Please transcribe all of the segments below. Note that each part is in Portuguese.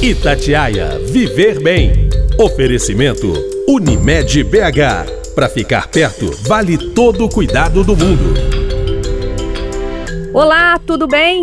Itatiaia Viver Bem. Oferecimento Unimed BH. Para ficar perto, vale todo o cuidado do mundo. Olá, tudo bem?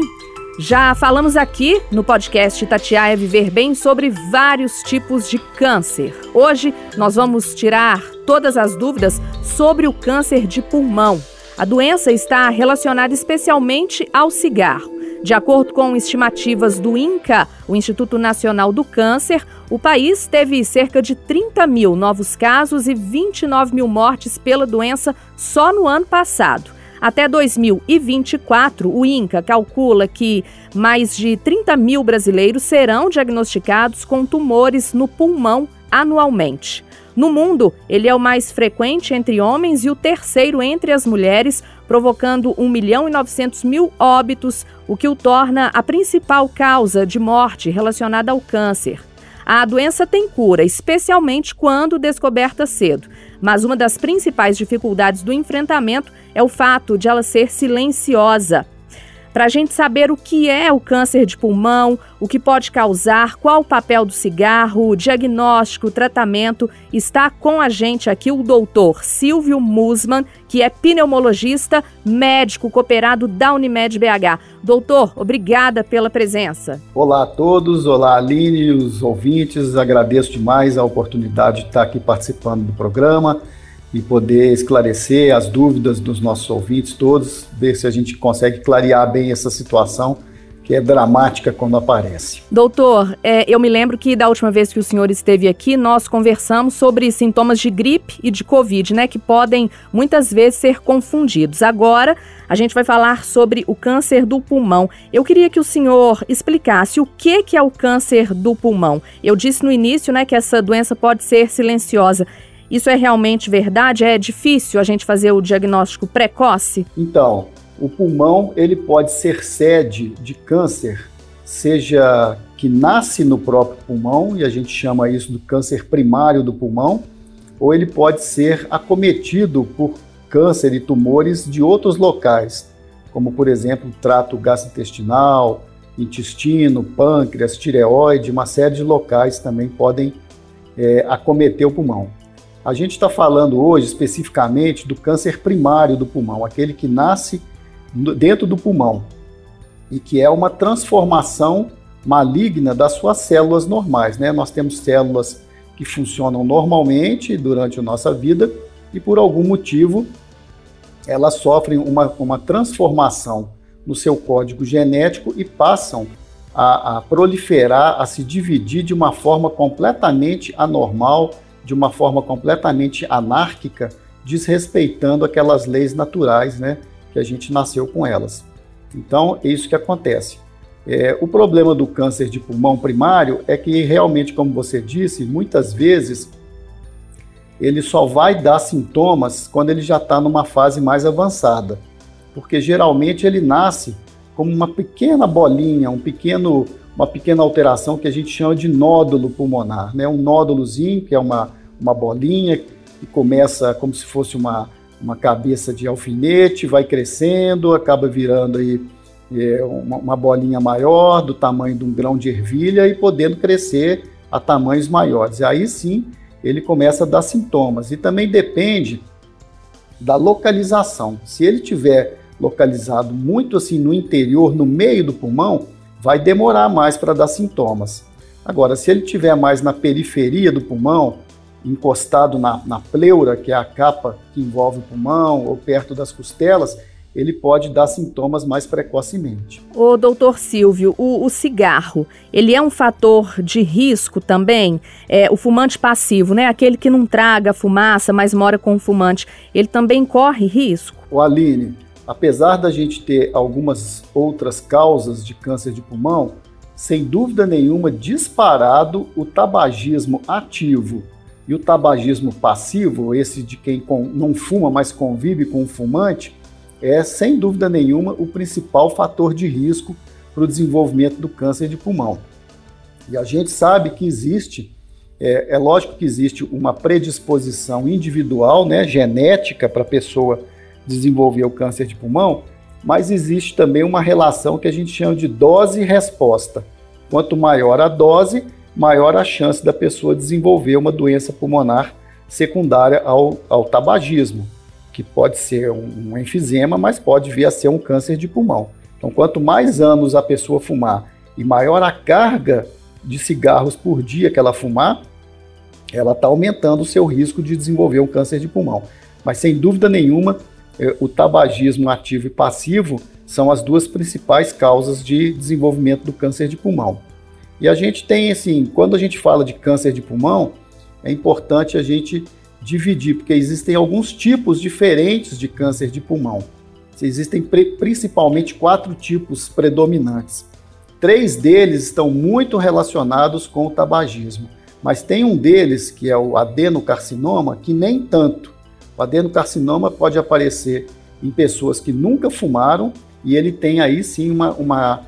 Já falamos aqui no podcast Itatiaia Viver Bem sobre vários tipos de câncer. Hoje nós vamos tirar todas as dúvidas sobre o câncer de pulmão. A doença está relacionada especialmente ao cigarro. De acordo com estimativas do INCA, o Instituto Nacional do Câncer, o país teve cerca de 30 mil novos casos e 29 mil mortes pela doença só no ano passado. Até 2024, o INCA calcula que mais de 30 mil brasileiros serão diagnosticados com tumores no pulmão anualmente. No mundo, ele é o mais frequente entre homens e o terceiro entre as mulheres, provocando 1 milhão e 900 mil óbitos, o que o torna a principal causa de morte relacionada ao câncer. A doença tem cura, especialmente quando descoberta cedo, mas uma das principais dificuldades do enfrentamento é o fato de ela ser silenciosa para a gente saber o que é o câncer de pulmão, o que pode causar, qual o papel do cigarro, o diagnóstico, o tratamento, está com a gente aqui o doutor Silvio Musman, que é pneumologista, médico cooperado da Unimed BH. Doutor, obrigada pela presença. Olá a todos, olá Aline, os ouvintes, agradeço demais a oportunidade de estar aqui participando do programa e poder esclarecer as dúvidas dos nossos ouvintes todos, ver se a gente consegue clarear bem essa situação que é dramática quando aparece. Doutor, é, eu me lembro que da última vez que o senhor esteve aqui, nós conversamos sobre sintomas de gripe e de Covid, né, que podem muitas vezes ser confundidos. Agora, a gente vai falar sobre o câncer do pulmão. Eu queria que o senhor explicasse o que, que é o câncer do pulmão. Eu disse no início, né, que essa doença pode ser silenciosa. Isso é realmente verdade? É difícil a gente fazer o diagnóstico precoce? Então, o pulmão ele pode ser sede de câncer, seja que nasce no próprio pulmão e a gente chama isso do câncer primário do pulmão, ou ele pode ser acometido por câncer e tumores de outros locais, como por exemplo trato gastrointestinal, intestino, pâncreas, tireoide, uma série de locais também podem é, acometer o pulmão. A gente está falando hoje especificamente do câncer primário do pulmão, aquele que nasce dentro do pulmão e que é uma transformação maligna das suas células normais. Né? Nós temos células que funcionam normalmente durante a nossa vida e por algum motivo elas sofrem uma, uma transformação no seu código genético e passam a, a proliferar, a se dividir de uma forma completamente anormal, de uma forma completamente anárquica, desrespeitando aquelas leis naturais, né, que a gente nasceu com elas. Então, é isso que acontece. É, o problema do câncer de pulmão primário é que realmente, como você disse, muitas vezes ele só vai dar sintomas quando ele já está numa fase mais avançada, porque geralmente ele nasce como uma pequena bolinha, um pequeno uma pequena alteração que a gente chama de nódulo pulmonar, né? Um nódulozinho, que é uma, uma bolinha que começa como se fosse uma, uma cabeça de alfinete, vai crescendo, acaba virando aí é, uma, uma bolinha maior, do tamanho de um grão de ervilha e podendo crescer a tamanhos maiores. E aí sim ele começa a dar sintomas. E também depende da localização. Se ele tiver localizado muito assim no interior, no meio do pulmão, vai demorar mais para dar sintomas. Agora, se ele tiver mais na periferia do pulmão, encostado na, na pleura, que é a capa que envolve o pulmão, ou perto das costelas, ele pode dar sintomas mais precocemente. O doutor Silvio, o, o, cigarro, ele é um fator de risco também? É, o fumante passivo, né? Aquele que não traga fumaça, mas mora com o fumante, ele também corre risco? O Aline, apesar da gente ter algumas outras causas de câncer de pulmão, sem dúvida nenhuma, disparado o tabagismo ativo e o tabagismo passivo, esse de quem não fuma, mas convive com o fumante, é sem dúvida nenhuma o principal fator de risco para o desenvolvimento do câncer de pulmão. E a gente sabe que existe, é, é lógico que existe uma predisposição individual, né, genética para a pessoa desenvolver o câncer de pulmão, mas existe também uma relação que a gente chama de dose-resposta. Quanto maior a dose, maior a chance da pessoa desenvolver uma doença pulmonar secundária ao, ao tabagismo, que pode ser um, um enfisema, mas pode vir a ser um câncer de pulmão. Então, quanto mais anos a pessoa fumar e maior a carga de cigarros por dia que ela fumar, ela está aumentando o seu risco de desenvolver um câncer de pulmão. Mas sem dúvida nenhuma, o tabagismo ativo e passivo são as duas principais causas de desenvolvimento do câncer de pulmão. E a gente tem, assim, quando a gente fala de câncer de pulmão, é importante a gente dividir, porque existem alguns tipos diferentes de câncer de pulmão. Existem principalmente quatro tipos predominantes. Três deles estão muito relacionados com o tabagismo, mas tem um deles, que é o adenocarcinoma, que nem tanto. O adenocarcinoma pode aparecer em pessoas que nunca fumaram e ele tem aí sim uma, uma,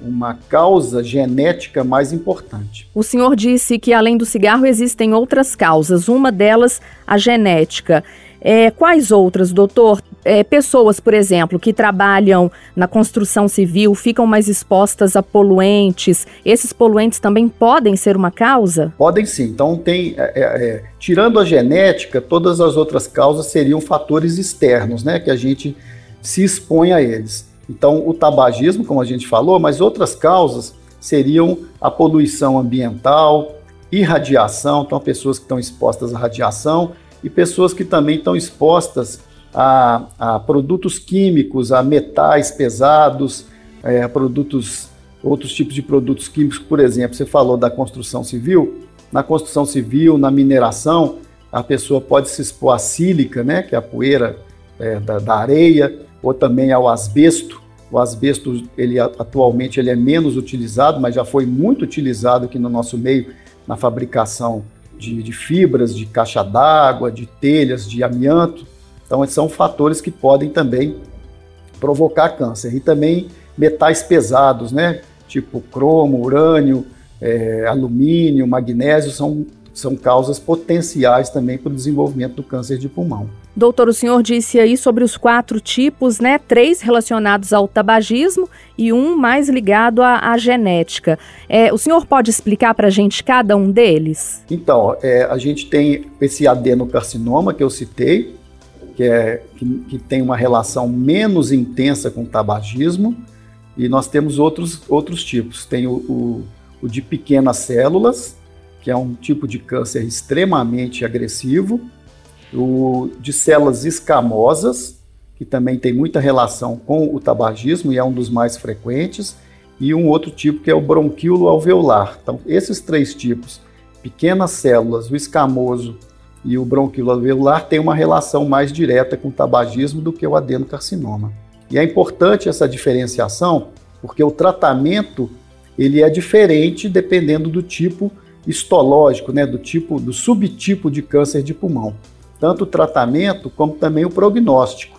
uma causa genética mais importante. O senhor disse que além do cigarro existem outras causas, uma delas a genética. É, quais outras, doutor? É, pessoas, por exemplo, que trabalham na construção civil ficam mais expostas a poluentes. Esses poluentes também podem ser uma causa? Podem sim. Então, tem, é, é, é tirando a genética, todas as outras causas seriam fatores externos, né, que a gente se expõe a eles. Então, o tabagismo, como a gente falou, mas outras causas seriam a poluição ambiental, irradiação, então pessoas que estão expostas à radiação e pessoas que também estão expostas a, a produtos químicos, a metais pesados, é, a produtos, outros tipos de produtos químicos, por exemplo, você falou da construção civil, na construção civil, na mineração, a pessoa pode se expor à sílica, né, que é a poeira é, da, da, areia, ou também ao asbesto. O asbesto, ele atualmente ele é menos utilizado, mas já foi muito utilizado aqui no nosso meio na fabricação de, de fibras, de caixa d'água, de telhas, de amianto. Então, são fatores que podem também provocar câncer. E também metais pesados, né? Tipo cromo, urânio, é, alumínio, magnésio, são, são causas potenciais também para o desenvolvimento do câncer de pulmão. Doutor, o senhor disse aí sobre os quatro tipos, né? Três relacionados ao tabagismo e um mais ligado à, à genética. É, o senhor pode explicar para a gente cada um deles? Então, é, a gente tem esse adenocarcinoma que eu citei, que, é, que, que tem uma relação menos intensa com o tabagismo, e nós temos outros, outros tipos. Tem o, o, o de pequenas células, que é um tipo de câncer extremamente agressivo, o de células escamosas, que também tem muita relação com o tabagismo e é um dos mais frequentes, e um outro tipo que é o bronquíolo alveolar. Então, esses três tipos, pequenas células, o escamoso e o bronquíolo alveolar, têm uma relação mais direta com o tabagismo do que o adenocarcinoma. E é importante essa diferenciação, porque o tratamento ele é diferente dependendo do tipo histológico, né, do tipo do subtipo de câncer de pulmão tanto o tratamento como também o prognóstico.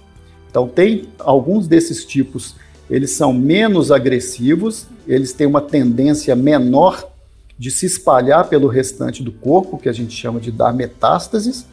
Então, tem alguns desses tipos, eles são menos agressivos, eles têm uma tendência menor de se espalhar pelo restante do corpo, que a gente chama de dar metástases,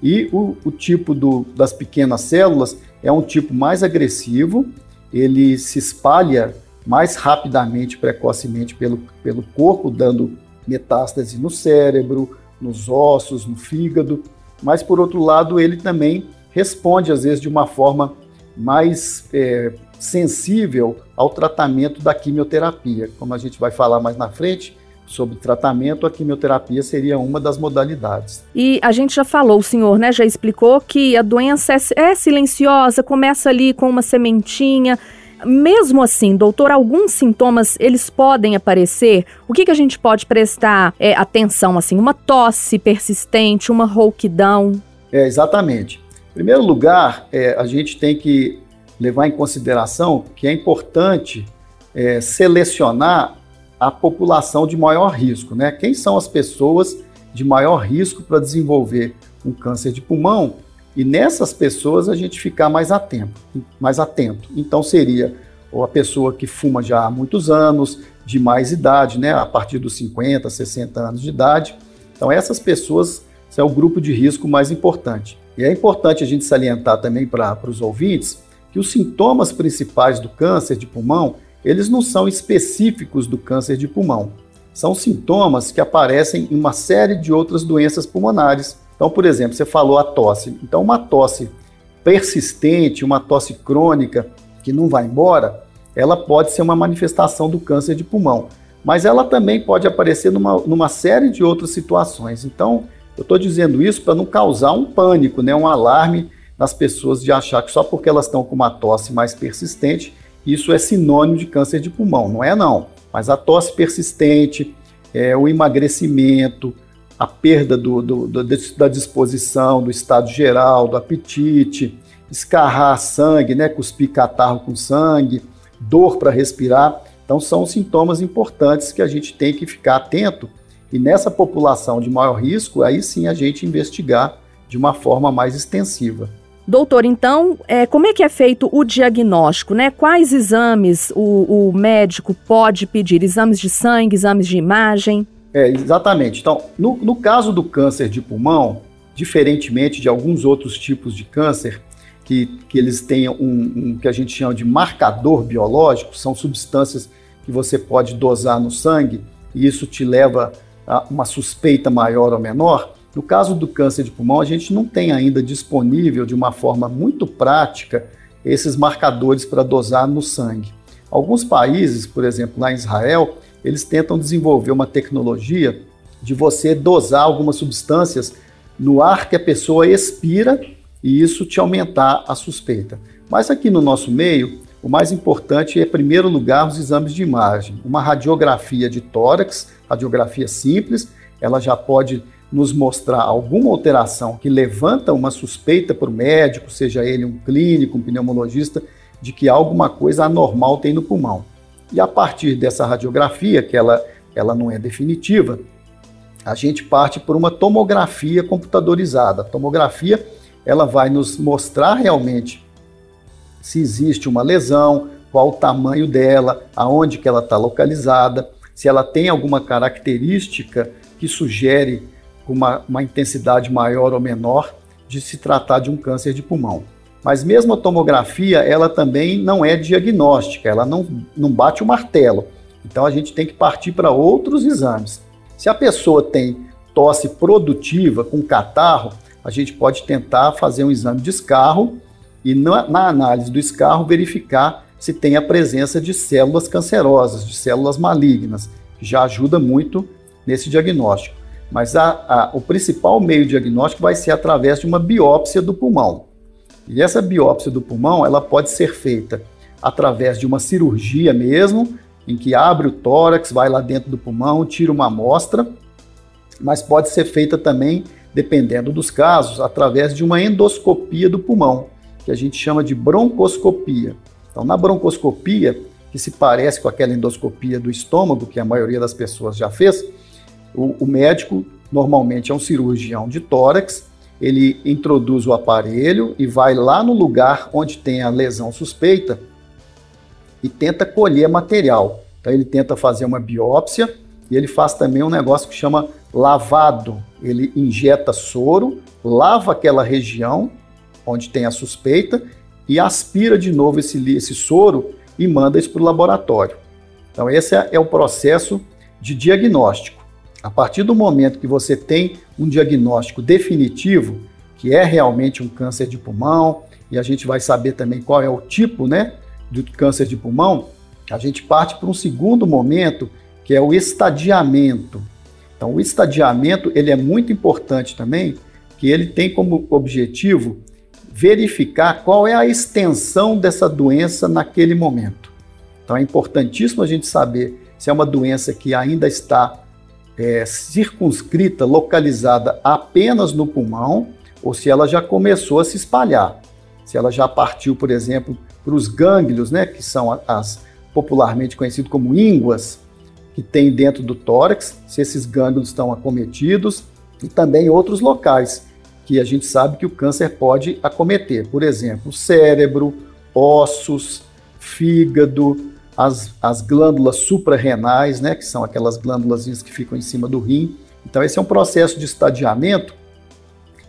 e o, o tipo do, das pequenas células é um tipo mais agressivo, ele se espalha mais rapidamente, precocemente pelo, pelo corpo, dando metástase no cérebro, nos ossos, no fígado, mas por outro lado ele também responde às vezes de uma forma mais é, sensível ao tratamento da quimioterapia. Como a gente vai falar mais na frente, sobre tratamento, a quimioterapia seria uma das modalidades. E a gente já falou, o senhor né, já explicou que a doença é, é silenciosa, começa ali com uma sementinha, mesmo assim, doutor, alguns sintomas eles podem aparecer. O que, que a gente pode prestar é, atenção assim? Uma tosse persistente, uma rouquidão? É, exatamente. Em primeiro lugar, é, a gente tem que levar em consideração que é importante é, selecionar a população de maior risco, né? Quem são as pessoas de maior risco para desenvolver um câncer de pulmão e nessas pessoas a gente ficar mais atento, mais atento. Então seria ou a pessoa que fuma já há muitos anos, de mais idade, né, a partir dos 50, 60 anos de idade. Então essas pessoas são o grupo de risco mais importante. E é importante a gente salientar também para os ouvintes que os sintomas principais do câncer de pulmão, eles não são específicos do câncer de pulmão. São sintomas que aparecem em uma série de outras doenças pulmonares. Então, por exemplo, você falou a tosse. Então, uma tosse persistente, uma tosse crônica que não vai embora, ela pode ser uma manifestação do câncer de pulmão. Mas ela também pode aparecer numa, numa série de outras situações. Então, eu estou dizendo isso para não causar um pânico, né, um alarme nas pessoas de achar que só porque elas estão com uma tosse mais persistente, isso é sinônimo de câncer de pulmão. Não é não. Mas a tosse persistente, é, o emagrecimento, a perda do, do, do, da disposição, do estado geral, do apetite, escarrar sangue, né, cuspir catarro com sangue, dor para respirar. Então são sintomas importantes que a gente tem que ficar atento e nessa população de maior risco, aí sim a gente investigar de uma forma mais extensiva. Doutor, então, é, como é que é feito o diagnóstico, né? Quais exames o, o médico pode pedir? Exames de sangue, exames de imagem? É, exatamente. Então, no, no caso do câncer de pulmão, diferentemente de alguns outros tipos de câncer, que, que eles têm um, um, que a gente chama de marcador biológico, são substâncias que você pode dosar no sangue e isso te leva a uma suspeita maior ou menor. No caso do câncer de pulmão, a gente não tem ainda disponível de uma forma muito prática esses marcadores para dosar no sangue. Alguns países, por exemplo, lá em Israel, eles tentam desenvolver uma tecnologia de você dosar algumas substâncias no ar que a pessoa expira e isso te aumentar a suspeita. Mas aqui no nosso meio, o mais importante é, em primeiro lugar, os exames de imagem. Uma radiografia de tórax, radiografia simples, ela já pode nos mostrar alguma alteração que levanta uma suspeita para o médico, seja ele um clínico, um pneumologista, de que alguma coisa anormal tem no pulmão. E a partir dessa radiografia, que ela, ela não é definitiva, a gente parte por uma tomografia computadorizada. A tomografia ela vai nos mostrar realmente se existe uma lesão, qual o tamanho dela, aonde que ela está localizada, se ela tem alguma característica que sugere uma, uma intensidade maior ou menor de se tratar de um câncer de pulmão. Mas mesmo a tomografia, ela também não é diagnóstica, ela não, não bate o martelo. Então a gente tem que partir para outros exames. Se a pessoa tem tosse produtiva com catarro, a gente pode tentar fazer um exame de escarro e na, na análise do escarro verificar se tem a presença de células cancerosas, de células malignas, que já ajuda muito nesse diagnóstico. Mas a, a, o principal meio diagnóstico vai ser através de uma biópsia do pulmão. E essa biópsia do pulmão, ela pode ser feita através de uma cirurgia mesmo, em que abre o tórax, vai lá dentro do pulmão, tira uma amostra, mas pode ser feita também, dependendo dos casos, através de uma endoscopia do pulmão, que a gente chama de broncoscopia. Então, na broncoscopia, que se parece com aquela endoscopia do estômago, que a maioria das pessoas já fez, o, o médico normalmente é um cirurgião de tórax, ele introduz o aparelho e vai lá no lugar onde tem a lesão suspeita e tenta colher material. Então ele tenta fazer uma biópsia e ele faz também um negócio que chama lavado. Ele injeta soro, lava aquela região onde tem a suspeita e aspira de novo esse, esse soro e manda isso para o laboratório. Então esse é, é o processo de diagnóstico. A partir do momento que você tem um diagnóstico definitivo, que é realmente um câncer de pulmão, e a gente vai saber também qual é o tipo né, do câncer de pulmão, a gente parte para um segundo momento, que é o estadiamento. Então, o estadiamento ele é muito importante também, que ele tem como objetivo verificar qual é a extensão dessa doença naquele momento. Então, é importantíssimo a gente saber se é uma doença que ainda está é, circunscrita, localizada apenas no pulmão, ou se ela já começou a se espalhar. Se ela já partiu, por exemplo, para os gânglios, né, que são as popularmente conhecidos como ínguas, que tem dentro do tórax, se esses gânglios estão acometidos, e também outros locais que a gente sabe que o câncer pode acometer, por exemplo, cérebro, ossos, fígado, as, as glândulas suprarrenais, né, que são aquelas glândulas que ficam em cima do rim. Então esse é um processo de estadiamento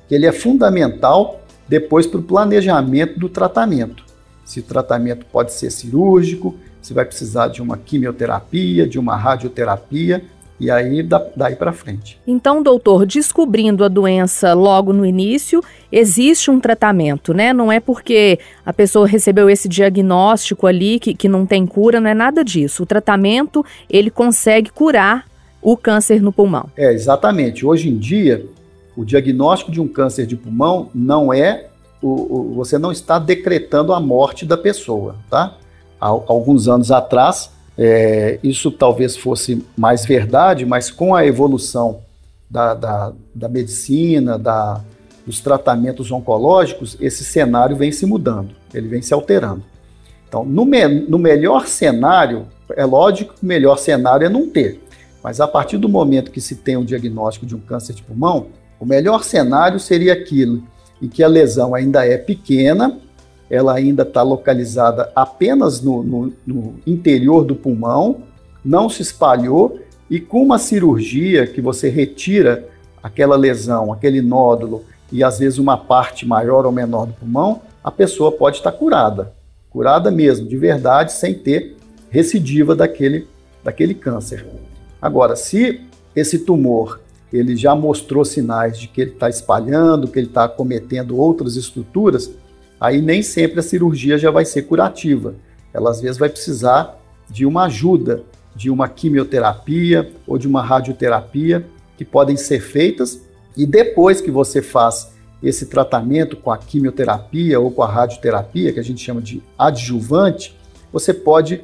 que ele é fundamental depois para o planejamento do tratamento. Se o tratamento pode ser cirúrgico, você vai precisar de uma quimioterapia, de uma radioterapia, e aí daí para frente. Então, doutor, descobrindo a doença logo no início, existe um tratamento, né? Não é porque a pessoa recebeu esse diagnóstico ali que, que não tem cura, não é nada disso. O tratamento, ele consegue curar o câncer no pulmão. É, exatamente. Hoje em dia, o diagnóstico de um câncer de pulmão não é o, o, você não está decretando a morte da pessoa, tá? Há alguns anos atrás, é, isso talvez fosse mais verdade, mas com a evolução da, da, da medicina, da, dos tratamentos oncológicos, esse cenário vem se mudando, ele vem se alterando. Então, no, me, no melhor cenário, é lógico que o melhor cenário é não ter, mas a partir do momento que se tem um diagnóstico de um câncer de pulmão, o melhor cenário seria aquilo em que a lesão ainda é pequena, ela ainda está localizada apenas no, no, no interior do pulmão, não se espalhou, e com uma cirurgia que você retira aquela lesão, aquele nódulo, e às vezes uma parte maior ou menor do pulmão, a pessoa pode estar curada. Curada mesmo, de verdade, sem ter recidiva daquele, daquele câncer. Agora, se esse tumor ele já mostrou sinais de que ele está espalhando, que ele está cometendo outras estruturas, aí nem sempre a cirurgia já vai ser curativa. Ela às vezes vai precisar de uma ajuda, de uma quimioterapia ou de uma radioterapia que podem ser feitas e depois que você faz esse tratamento com a quimioterapia ou com a radioterapia, que a gente chama de adjuvante, você pode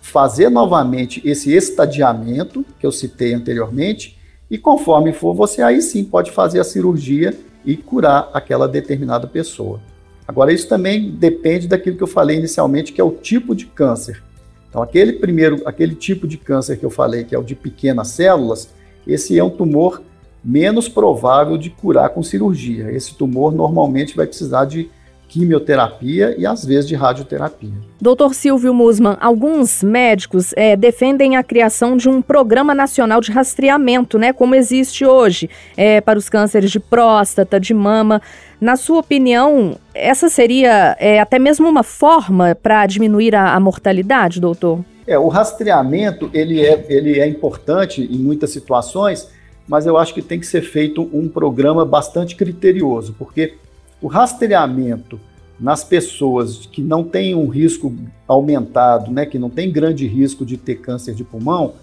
fazer novamente esse estadiamento que eu citei anteriormente e conforme for, você aí sim pode fazer a cirurgia e curar aquela determinada pessoa. Agora, isso também depende daquilo que eu falei inicialmente, que é o tipo de câncer. Então, aquele primeiro, aquele tipo de câncer que eu falei, que é o de pequenas células, esse é um tumor menos provável de curar com cirurgia. Esse tumor normalmente vai precisar de quimioterapia e às vezes de radioterapia. Doutor Silvio Musman, alguns médicos é, defendem a criação de um programa nacional de rastreamento, né, como existe hoje, é, para os cânceres de próstata, de mama. Na sua opinião, essa seria é, até mesmo uma forma para diminuir a, a mortalidade, doutor? É, o rastreamento ele é, ele é importante em muitas situações, mas eu acho que tem que ser feito um programa bastante criterioso, porque o rastreamento nas pessoas que não têm um risco aumentado, né, que não tem grande risco de ter câncer de pulmão,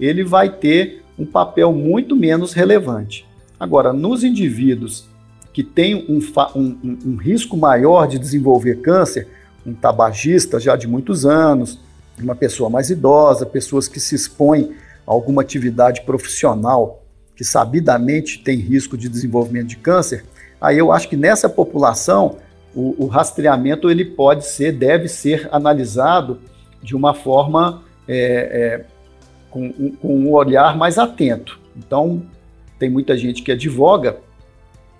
ele vai ter um papel muito menos relevante. Agora, nos indivíduos que têm um, um, um risco maior de desenvolver câncer, um tabagista já de muitos anos, uma pessoa mais idosa, pessoas que se expõem a alguma atividade profissional que sabidamente tem risco de desenvolvimento de câncer, Aí eu acho que nessa população o, o rastreamento ele pode ser, deve ser analisado de uma forma é, é, com, com um olhar mais atento. Então tem muita gente que advoga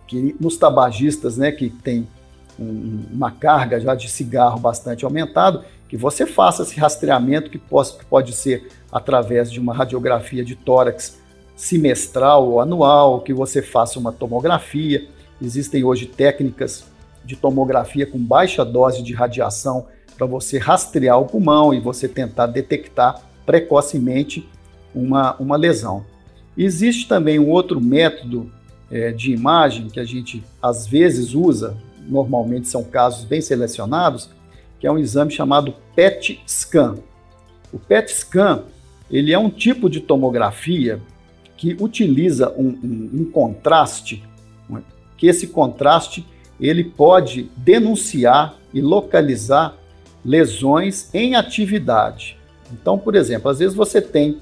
que nos tabagistas, né, que tem um, uma carga já de cigarro bastante aumentado, que você faça esse rastreamento que pode, que pode ser através de uma radiografia de tórax semestral ou anual, que você faça uma tomografia. Existem hoje técnicas de tomografia com baixa dose de radiação para você rastrear o pulmão e você tentar detectar precocemente uma, uma lesão. Existe também um outro método é, de imagem que a gente às vezes usa, normalmente são casos bem selecionados, que é um exame chamado PET scan. O PET scan ele é um tipo de tomografia que utiliza um, um, um contraste que esse contraste ele pode denunciar e localizar lesões em atividade. Então, por exemplo, às vezes você tem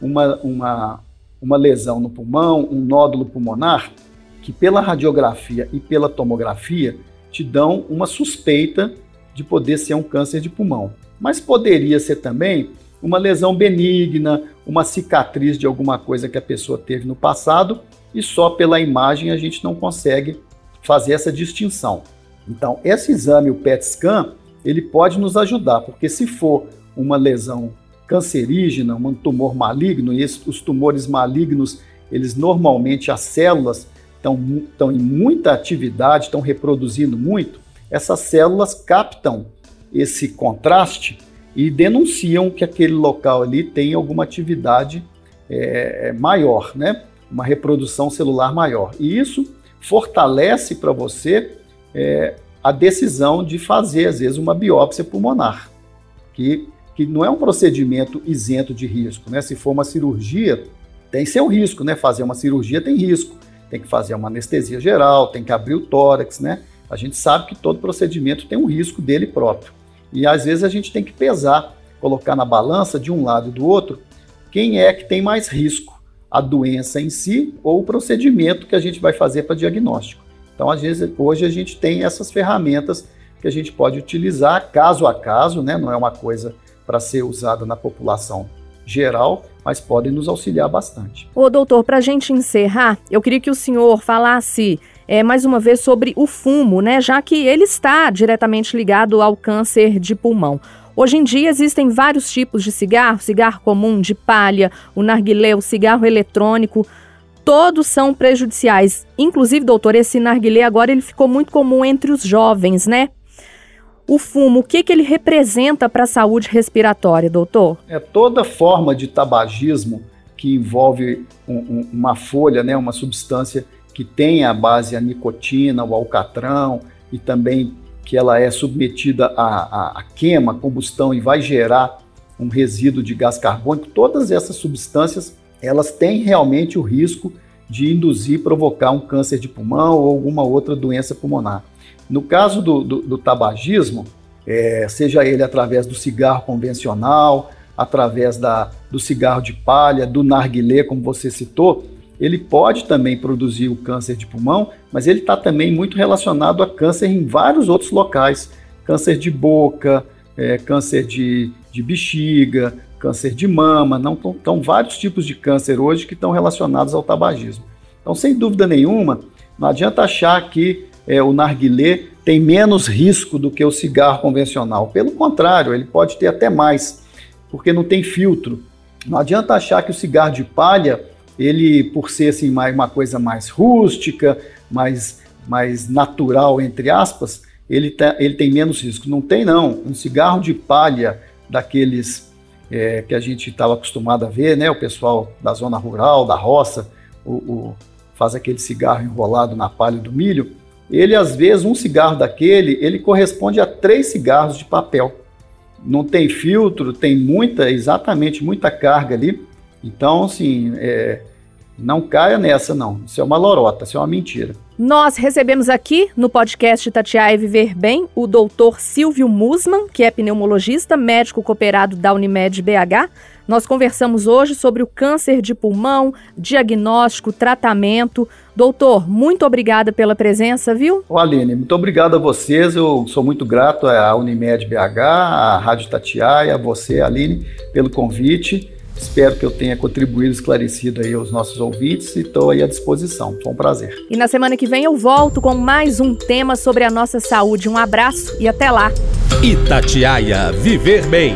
uma, uma, uma lesão no pulmão, um nódulo pulmonar, que pela radiografia e pela tomografia te dão uma suspeita de poder ser um câncer de pulmão. Mas poderia ser também uma lesão benigna, uma cicatriz de alguma coisa que a pessoa teve no passado e só pela imagem a gente não consegue fazer essa distinção. Então, esse exame, o PET scan, ele pode nos ajudar, porque se for uma lesão cancerígena, um tumor maligno, e os tumores malignos, eles normalmente as células estão, estão em muita atividade, estão reproduzindo muito, essas células captam esse contraste e denunciam que aquele local ali tem alguma atividade é, maior, né? Uma reprodução celular maior. E isso fortalece para você é, a decisão de fazer, às vezes, uma biópsia pulmonar, que, que não é um procedimento isento de risco, né? Se for uma cirurgia, tem seu risco, né? Fazer uma cirurgia tem risco, tem que fazer uma anestesia geral, tem que abrir o tórax, né? A gente sabe que todo procedimento tem um risco dele próprio. E às vezes a gente tem que pesar, colocar na balança de um lado e do outro, quem é que tem mais risco, a doença em si ou o procedimento que a gente vai fazer para diagnóstico. Então, às vezes, hoje a gente tem essas ferramentas que a gente pode utilizar caso a caso, né? não é uma coisa para ser usada na população geral, mas podem nos auxiliar bastante. Ô, doutor, para a gente encerrar, eu queria que o senhor falasse é, mais uma vez sobre o fumo, né? Já que ele está diretamente ligado ao câncer de pulmão. Hoje em dia existem vários tipos de cigarro, cigarro comum, de palha, o narguilé, o cigarro eletrônico. Todos são prejudiciais. Inclusive, doutor, esse narguilé agora ele ficou muito comum entre os jovens, né? O fumo, o que, que ele representa para a saúde respiratória, doutor? É toda forma de tabagismo que envolve um, um, uma folha, né, uma substância que tem a base a nicotina, o alcatrão e também que ela é submetida à, à, queima, combustão e vai gerar um resíduo de gás carbônico, todas essas substâncias elas têm realmente o risco de induzir, provocar um câncer de pulmão ou alguma outra doença pulmonar. No caso do, do, do tabagismo, é, seja ele através do cigarro convencional, através da, do cigarro de palha, do narguilé, como você citou, ele pode também produzir o câncer de pulmão, mas ele está também muito relacionado a câncer em vários outros locais. Câncer de boca, ele, por ser assim, mais, uma coisa mais rústica, mais, mais natural, entre aspas, ele, tá, ele tem menos risco. Não tem, não. Um cigarro de palha daqueles é, que a gente estava acostumado a ver, né? O pessoal da zona rural, da roça, o, o, faz aquele cigarro enrolado na palha do milho. Ele, às vezes, um cigarro daquele, ele corresponde a três cigarros de papel. Não tem filtro, tem muita, exatamente, muita carga ali. Então, assim, é, não caia nessa, não. Isso é uma lorota, isso é uma mentira. Nós recebemos aqui no podcast Tatiaia Viver Bem o doutor Silvio Musman, que é pneumologista, médico cooperado da Unimed BH. Nós conversamos hoje sobre o câncer de pulmão, diagnóstico, tratamento. Doutor, muito obrigada pela presença, viu? Ô Aline, muito obrigado a vocês. Eu sou muito grato à Unimed BH, à Rádio Tatiaia, a você, Aline, pelo convite. Espero que eu tenha contribuído, esclarecido aí aos nossos ouvintes e estou aí à disposição. Foi um prazer. E na semana que vem eu volto com mais um tema sobre a nossa saúde. Um abraço e até lá. Itatiaia Viver Bem.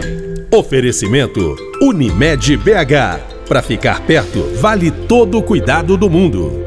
Oferecimento Unimed BH. Para ficar perto, vale todo o cuidado do mundo.